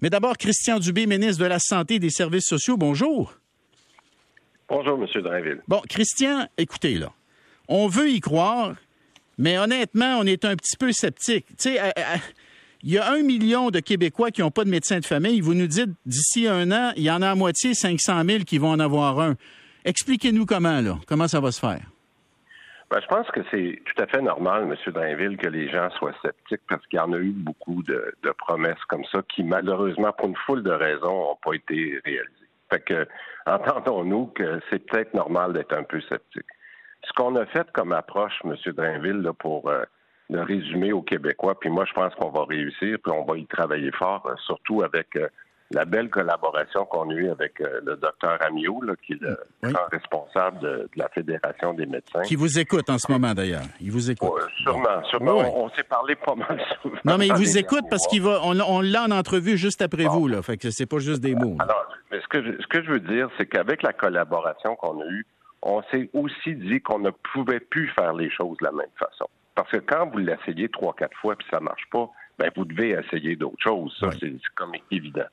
Mais d'abord, Christian Dubé, ministre de la Santé et des Services sociaux, bonjour. Bonjour, M. Drainville. Bon, Christian, écoutez, là, on veut y croire, mais honnêtement, on est un petit peu sceptique. Tu sais, il y a un million de Québécois qui n'ont pas de médecin de famille. Vous nous dites, d'ici un an, il y en a à moitié 500 000 qui vont en avoir un. Expliquez-nous comment, là. Comment ça va se faire? Ben, je pense que c'est tout à fait normal, M. Drainville, que les gens soient sceptiques parce qu'il y en a eu beaucoup de, promesses comme ça qui, malheureusement, pour une foule de raisons, n'ont pas été réalisées. Fait que, entendons-nous que c'est peut-être normal d'être un peu sceptique. Ce qu'on a fait comme approche, M. Drainville, là, pour euh, le résumer aux Québécois, puis moi, je pense qu'on va réussir, puis on va y travailler fort, euh, surtout avec euh, la belle collaboration qu'on a eue avec euh, le docteur Amiot, qui est le grand responsable de, la Fédération des médecins. Qui vous écoute en ce moment, d'ailleurs. Il vous écoute. sûrement, sûrement. On, s'est parlé pas mal souvent. Non, mais il vous écoute parce qu'il va, on, l'a en entrevue juste après vous, là. Fait que c'est pas juste des mots. Alors, mais ce que, je, ce que je veux dire, c'est qu'avec la collaboration qu'on a eue, on s'est aussi dit qu'on ne pouvait plus faire les choses de la même façon. Parce que quand vous l'essayez trois, quatre fois puis ça marche pas, ben vous devez essayer d'autres choses. Ça, c'est comme évident.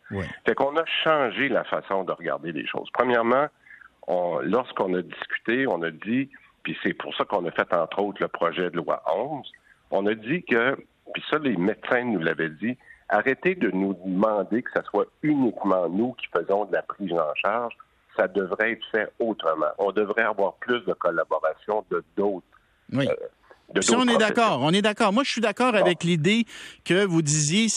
Fait qu'on a changé la façon de regarder les choses. Premièrement, lorsqu'on a discuté, on a dit, puis c'est pour ça qu'on a fait entre autres le projet de loi 11, on a dit que, puis ça les médecins nous l'avaient dit, arrêtez de nous demander que ce soit uniquement nous qui faisons de la prise en charge, ça devrait être fait autrement. On devrait avoir plus de collaboration de d'autres. Oui. Euh, si on est d'accord, on est d'accord. Moi, je suis d'accord avec l'idée que vous disiez,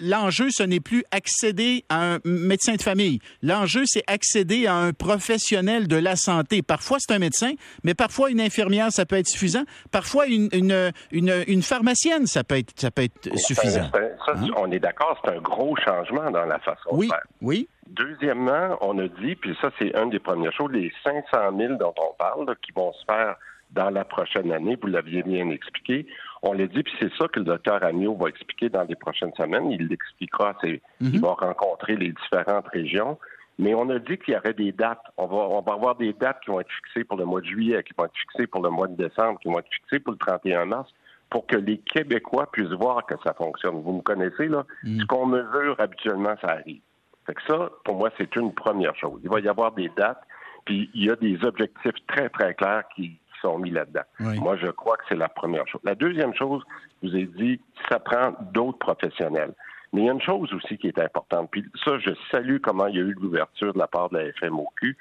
l'enjeu, ce n'est plus accéder à un médecin de famille. L'enjeu, c'est accéder à un professionnel de la santé. Parfois, c'est un médecin, mais parfois, une infirmière, ça peut être suffisant. Parfois, une, une, une, pharmacienne, ça peut être, ça peut être suffisant. Hein? On est d'accord, c'est un gros changement dans la façon oui, de faire. Oui, Deuxièmement, on a dit, puis ça, c'est une des premières choses, les 500 000 dont on parle, qui vont se faire dans la prochaine année. Vous l'aviez bien expliqué. On l'a dit, puis c'est ça que le docteur Agnew va expliquer dans les prochaines semaines. Il l'expliquera, c'est, il va rencontrer les différentes régions. Mais on a dit qu'il y aurait des dates. On va, on va avoir des dates qui vont être fixées pour le mois de juillet, qui vont être fixées pour le mois de décembre, qui vont être fixées pour le 31 mars, pour que les Québécois puissent voir que ça fonctionne. Vous me connaissez, là? Mhm. Ce qu'on mesure habituellement, ça arrive. Fait que ça, pour moi, c'est une première chose. Il va y avoir des dates, puis il y a des objectifs très, très clairs qui, sont mis là-dedans. Moi, je crois que c'est la première chose. La deuxième chose, je vous ai dit, ça prend d'autres professionnels. Mais il y a une chose aussi qui est importante. Puis ça, je salue comment il y a eu l'ouverture de la part de la FMOQ.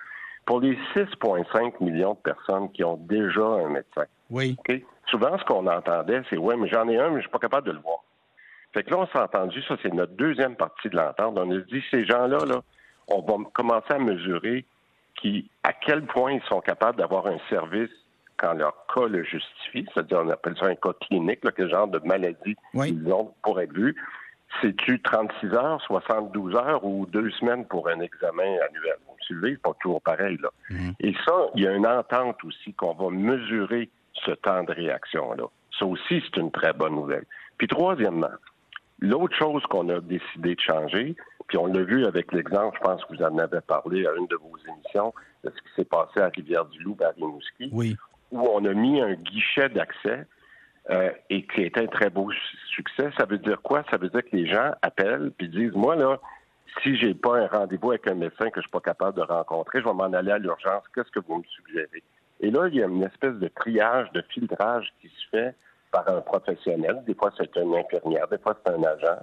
Pour les 6,5 millions de personnes qui ont déjà un médecin. Oui. Souvent, ce qu'on entendait, c'est ouais, mais j'en ai un, mais je suis pas capable de le voir. Fait que là, on s'est entendu, ça, c'est notre deuxième partie de l'entente. On a dit, ces gens-là, là, on va commencer à mesurer qui, à quel point ils sont capables d'avoir un service quand leur cas le justifie, c'est-à-dire on appelle ça un cas clinique, là, quel genre de maladie ils ont pour être vus. C'est-tu 36 heures, 72 heures ou deux semaines pour un examen annuel? Vous me suivez? C'est pas toujours pareil. Là. Mhm. Et ça, il y a une entente aussi qu'on va mesurer ce temps de réaction-là. Ça aussi, c'est une très bonne nouvelle. Puis troisièmement, l'autre chose qu'on a décidé de changer, puis on l'a vu avec l'exemple, je pense que vous en avez parlé à une de vos émissions, de ce qui s'est passé à Rivière-du-Loup, à Rimouski. Oui où on a mis un guichet d'accès euh, et qui est un très beau succès. Ça veut dire quoi? Ça veut dire que les gens appellent puis disent, moi, là, si j'ai pas un rendez-vous avec un médecin que je suis pas capable de rencontrer, je vais m'en aller à l'urgence. Qu'est-ce que vous me suggérez? Et là, il y a une espèce de triage, de filtrage qui se fait par un professionnel. Des fois, c'est une infirmière, des fois, c'est un agent.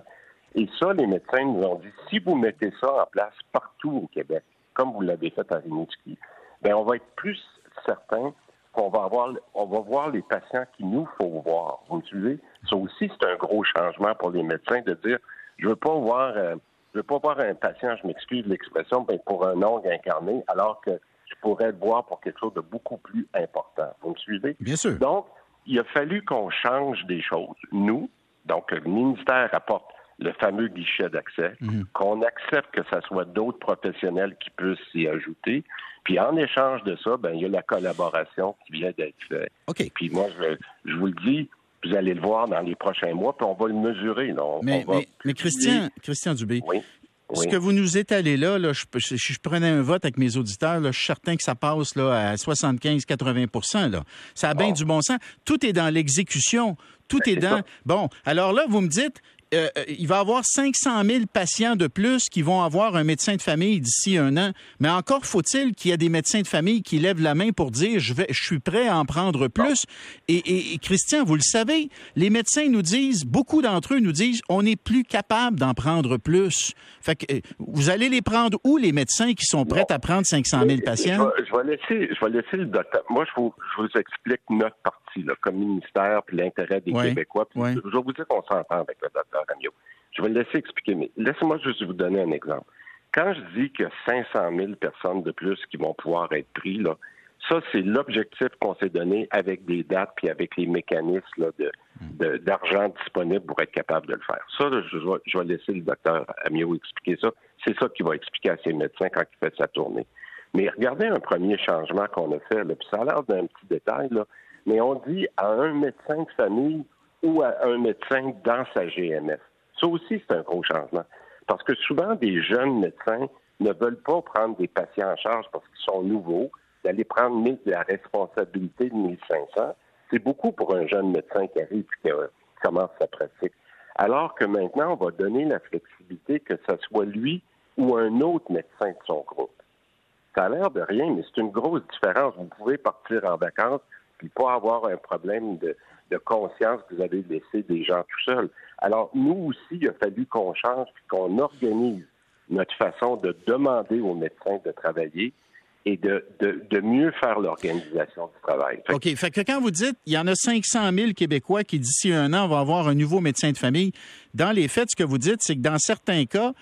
Et ça, les médecins nous ont dit, si vous mettez ça en place partout au Québec, comme vous l'avez fait à Rimouski, ben on va être plus certain on va avoir, on va voir les patients qu'il nous faut voir. Vous me suivez? Ça aussi, c'est un gros changement pour les médecins de dire, je veux pas voir, euh, je veux pas voir un patient, je m'excuse de l'expression, ben, pour un ongle incarné, alors que je pourrais le voir pour quelque chose de beaucoup plus important. Vous me suivez? Bien sûr. Donc, il a fallu qu'on change des choses. Nous, donc, le ministère apporte le fameux guichet d'accès, mhm. qu'on accepte que ce soit d'autres professionnels qui puissent s'y ajouter. Puis en échange de ça, ben il y a la collaboration qui vient d'être faite. OK. Puis moi, je, vous le dis, vous allez le voir dans les prochains mois, puis on va le mesurer. mais, mais, Christian, Christian Dubé, Ce que vous nous étalez là, là je, je, prenais un vote avec mes auditeurs, là, je suis certain que ça passe là, à 75-80 Ça a bien du bon sens. Tout est dans l'exécution. Tout ben, est dans. Bon, alors là, vous me dites, euh, euh, il va y avoir 500 000 patients de plus qui vont avoir un médecin de famille d'ici un an. Mais encore faut-il qu'il y ait des médecins de famille qui lèvent la main pour dire je vais, je suis prêt à en prendre plus. Et, Christian, vous le savez, les médecins nous disent, beaucoup d'entre eux nous disent, on n'est plus capable d'en prendre plus. Fait que euh, vous allez les prendre où les médecins qui sont prêts à prendre 500 000 patients? Je vais, laisser, je vais laisser le docteur. Moi, je vous, je vous explique notre partie là, comme ministère puis l'intérêt des Québécois. Je vais vous dire qu'on s'entend avec le docteur je vais le laisser expliquer, mais laissez-moi juste vous donner un exemple. Quand je dis qu'il y a 500 000 personnes de plus qui vont pouvoir être prises, là, ça, c'est l'objectif qu'on s'est donné avec des dates puis avec les mécanismes d'argent disponible pour être capable de le faire. Ça, je, vais, laisser le docteur Amiot expliquer ça. C'est ça qu'il va expliquer à ses médecins quand il fait sa tournée. Mais regardez un premier changement qu'on a fait, là, puis ça a l'air d'un petit détail, là, mais on dit à un médecin de famille ou à un médecin dans sa GMF. Ça aussi, c'est un gros changement. Parce que souvent, des jeunes médecins ne veulent pas prendre des patients en charge parce qu'ils sont nouveaux, d'aller prendre la responsabilité de 1500. C'est beaucoup pour un jeune médecin qui arrive et qui, commence sa pratique. Alors que maintenant, on va donner la flexibilité que ce soit lui ou un autre médecin de son groupe. Ça a l'air de rien, mais c'est une grosse différence. Vous pouvez partir en vacances puis pas avoir un problème de, conscience que vous avez laissé des gens tout seuls. Alors, nous aussi, il a fallu qu'on change qu'on organise notre façon de demander aux médecins de travailler et de, de, mieux faire l'organisation du travail. OK. Fait que quand vous dites il y en a 500 000 Québécois qui, d'ici un an, vont avoir un nouveau médecin de famille, dans les faits, ce que vous dites, c'est que dans certains cas,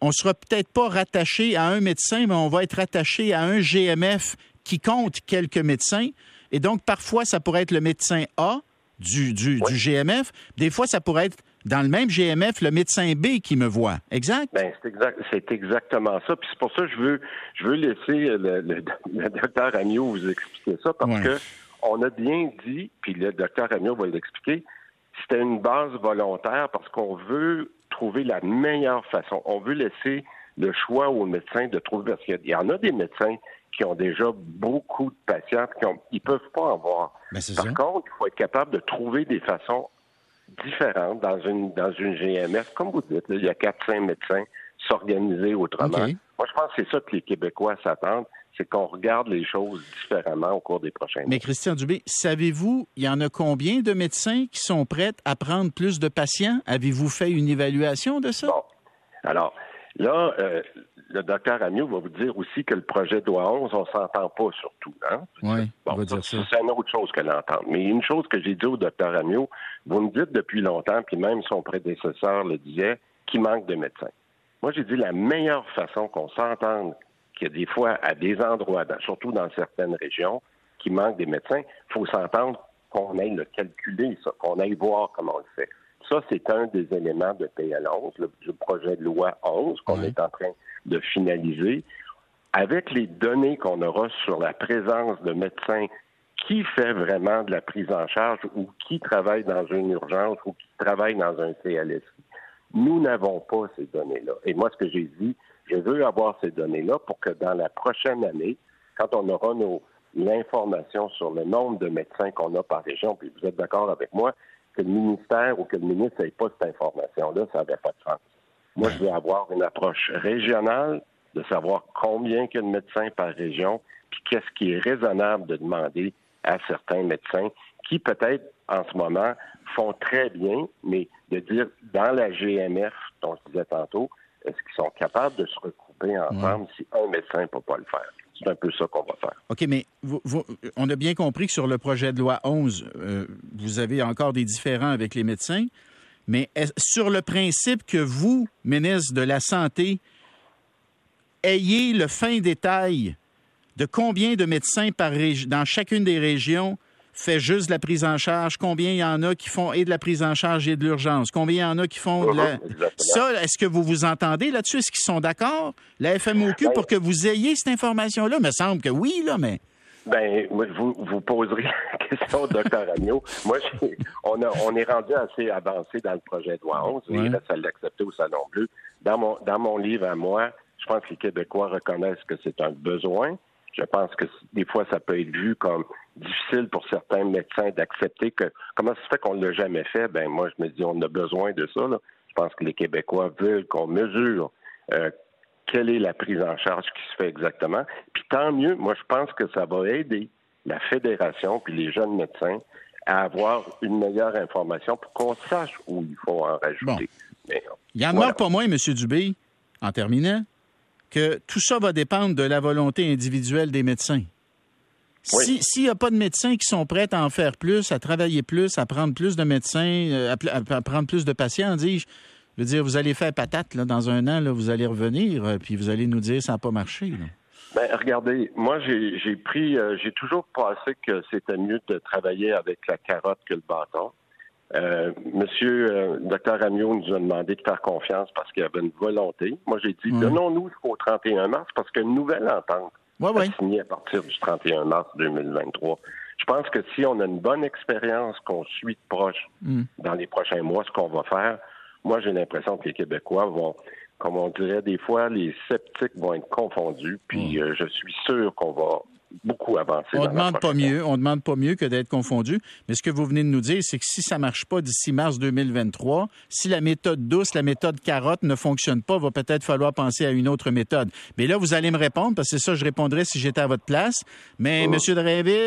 on ne sera peut-être pas rattaché à un médecin, mais on va être rattaché à un GMF qui compte quelques médecins. Et donc, parfois, ça pourrait être le médecin A du, du, GMF. Des fois, ça pourrait être dans le même GMF le médecin B qui me voit. Exact? Ben, c'est exact, c'est exactement ça. Puis c'est pour ça que je veux, je veux laisser le, docteur Agnew vous expliquer ça parce que on a bien dit, puis le docteur Agnew va l'expliquer, c'était une base volontaire parce qu'on veut trouver la meilleure façon. On veut laisser le choix aux médecins de trouver, parce qu'il y en a des médecins qui ont déjà beaucoup de patients, qui ont, ils peuvent pas en voir. Ben, Par contre, il faut être capable de trouver des façons différentes dans une dans une GMF. Comme vous dites, il y a quatre, cinq médecins s'organiser autrement. Moi, je pense que c'est ça que les Québécois s'attendent, c'est qu'on regarde les choses différemment au cours des prochains mois. Mais Christian Dubé, savez-vous, il y en a combien de médecins qui sont prêts à prendre plus de patients? Avez-vous fait une évaluation de ça? Bon. Alors, là, euh, le docteur Amiot va vous dire aussi que le projet de loi 11, on s'entend pas surtout. Hein? Oui, on va dire ça. C'est une autre chose que l'entendre. Mais une chose que j'ai dit au docteur Amiot, vous me dites depuis longtemps, puis même son prédécesseur le disait, qu'il manque de médecins. Moi, j'ai dit la meilleure façon qu'on s'entende qu'il y a des fois à des endroits, surtout dans certaines régions, qui manquent des médecins, il faut s'entendre qu'on aille le calculer, ça, qu'on aille voir comment on le fait. Ça, c'est un des éléments de PL11, le, du projet de loi 11 qu'on est en train de finaliser. Avec les données qu'on aura sur la présence de médecins qui fait vraiment de la prise en charge ou qui travaille dans une urgence ou qui travaille dans un CLSI. Nous n'avons pas ces données-là. Et moi, ce que j'ai dit, je veux avoir ces données-là pour que dans la prochaine année, quand on aura nos, l'information sur le nombre de médecins qu'on a par région, puis vous êtes d'accord avec moi, que le ministère ou que le ministre n'ait pas cette information-là, ça n'avait pas de sens. Moi, je veux avoir une approche régionale, de savoir combien il y a de médecins par région, puis qu'est-ce qui est raisonnable de demander à certains médecins qui, peut-être, en ce moment, font très bien, mais de dire, dans la GMF, dont je disais tantôt, est-ce qu'ils sont capables de se recouper ensemble si un médecin ne peut pas le faire? C'est un peu ça qu'on va faire. OK, mais on a bien compris que sur le projet de loi 11, euh, vous avez encore des différends avec les médecins, mais sur le principe que vous, ministre de la Santé, ayez le fin détail de combien de médecins par dans chacune des régions fait juste de la prise en charge, combien il y en a qui font et de la prise en charge et de l'urgence, combien il y en a qui font de la... Ça, est-ce que vous vous entendez là-dessus? Est-ce qu'ils sont d'accord, la FMOQ, pour que vous ayez cette information-là? Il me semble que oui, là, mais... Ben, vous, vous poserez la question, docteur Agneau. Moi, on, a, on est rendu assez avancé dans le projet de loi 11. Il reste à l'accepter au Salon Bleu. Dans mon, dans mon livre à moi, je pense que les Québécois reconnaissent que c'est un besoin Je pense que des fois, ça peut être vu comme difficile pour certains médecins d'accepter que comment ça se fait qu'on ne l'a jamais fait? Ben moi, je me dis, on a besoin de ça. Je pense que les Québécois veulent qu'on mesure euh, quelle est la prise en charge qui se fait exactement. Puis tant mieux, moi, je pense que ça va aider la fédération puis les jeunes médecins à avoir une meilleure information pour qu'on sache où il faut en rajouter. il y en a pas moins, M. Dubé, en terminant, que tout ça va dépendre de la volonté individuelle des médecins. S'il n'y a pas de médecins qui sont prêts à en faire plus, à travailler plus, à prendre plus de médecins, euh, à, prendre plus de patients, dis-je, je veux dire, vous allez faire patate là, dans un an, là, vous allez revenir, euh, puis vous allez nous dire ça n'a pas marché. Ben, regardez, moi j'ai pris, euh, j'ai toujours pensé que c'était mieux de travailler avec la carotte que le bâton. Euh, monsieur euh, Dr Amiot nous a demandé de faire confiance parce qu'il y avait une volonté. Moi, j'ai dit, donnons-nous jusqu'au 31 mars parce qu'une nouvelle entente ouais, signée à partir du 31 mars 2023. Je pense que si on a une bonne expérience qu'on suit de proche mm. dans les prochains mois, ce qu'on va faire, moi, j'ai l'impression que les Québécois vont, comme on dirait des fois, les sceptiques vont être confondus. Puis mm. euh, je suis sûr qu'on va beaucoup avancé. On demande pas mieux, on demande pas mieux que d'être confondu. Mais ce que vous venez de nous dire, c'est que si ça marche pas d'ici mars 2023, si la méthode douce, la méthode carotte ne fonctionne pas, va peut-être falloir penser à une autre méthode. Mais là, vous allez me répondre parce que c'est ça, je répondrais si j'étais à votre place. Mais M. Monsieur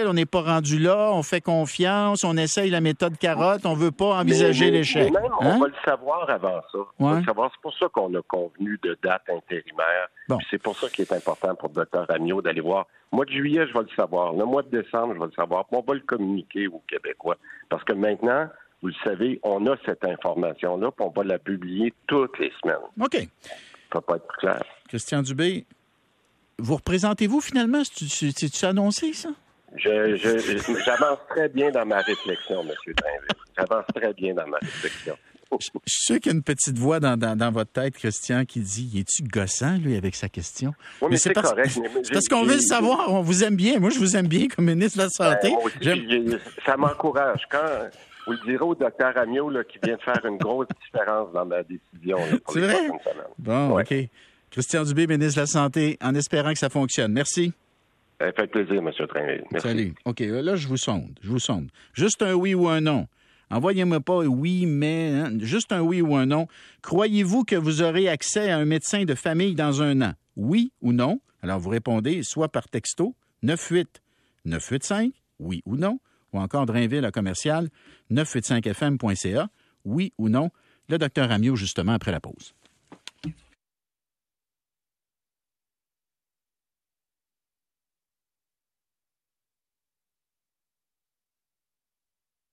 on n'est pas rendu là, on fait confiance, on essaye la méthode carotte, on veut pas envisager l'échec. On hein? va le savoir avant ça. On va le savoir. C'est pour ça qu'on a convenu de date intérimaire. C'est pour ça qu'il est important pour le Dr. Amiot d'aller voir mois de juillet, je vais le savoir. Le mois de décembre, je vais le savoir. on va le communiquer aux Québécois. Parce que maintenant, vous le savez, on a cette information-là, puis on va la publier toutes les semaines. OK. Ça peut pas être plus clair. Christian Dubé, vous représentez-vous finalement? C'est-tu annoncé, ça? J'avance très bien dans ma réflexion, M. Trinville. J'avance très bien dans ma réflexion. Je suis sûr qu'il y a une petite voix dans, dans, votre tête, Christian, qui dit Es-tu gossant, lui, avec sa question? Oui, mais, c'est parce, correct. parce qu'on veut le savoir. On vous aime bien. Moi, je vous aime bien comme ministre de la Santé. Ben, ça m'encourage. Quand vous le direz au docteur Amiot là, qui vient de faire une grosse différence dans ma décision. C'est vrai? Bon, OK. Christian Dubé, ministre de la Santé, en espérant que ça fonctionne. Merci. Ça fait plaisir, M. Train. Merci. Salut. OK, là, je vous sonde. Je vous sonde. Juste un oui ou un non. Envoyez-moi pas oui, mais, hein, juste un oui ou un non. Croyez-vous que vous aurez accès à un médecin de famille dans un an? Oui ou non? Alors, vous répondez soit par texto 98 985, oui ou non, ou encore Drainville à commercial 985fm.ca, oui ou non. Le docteur Amiot, justement, après la pause.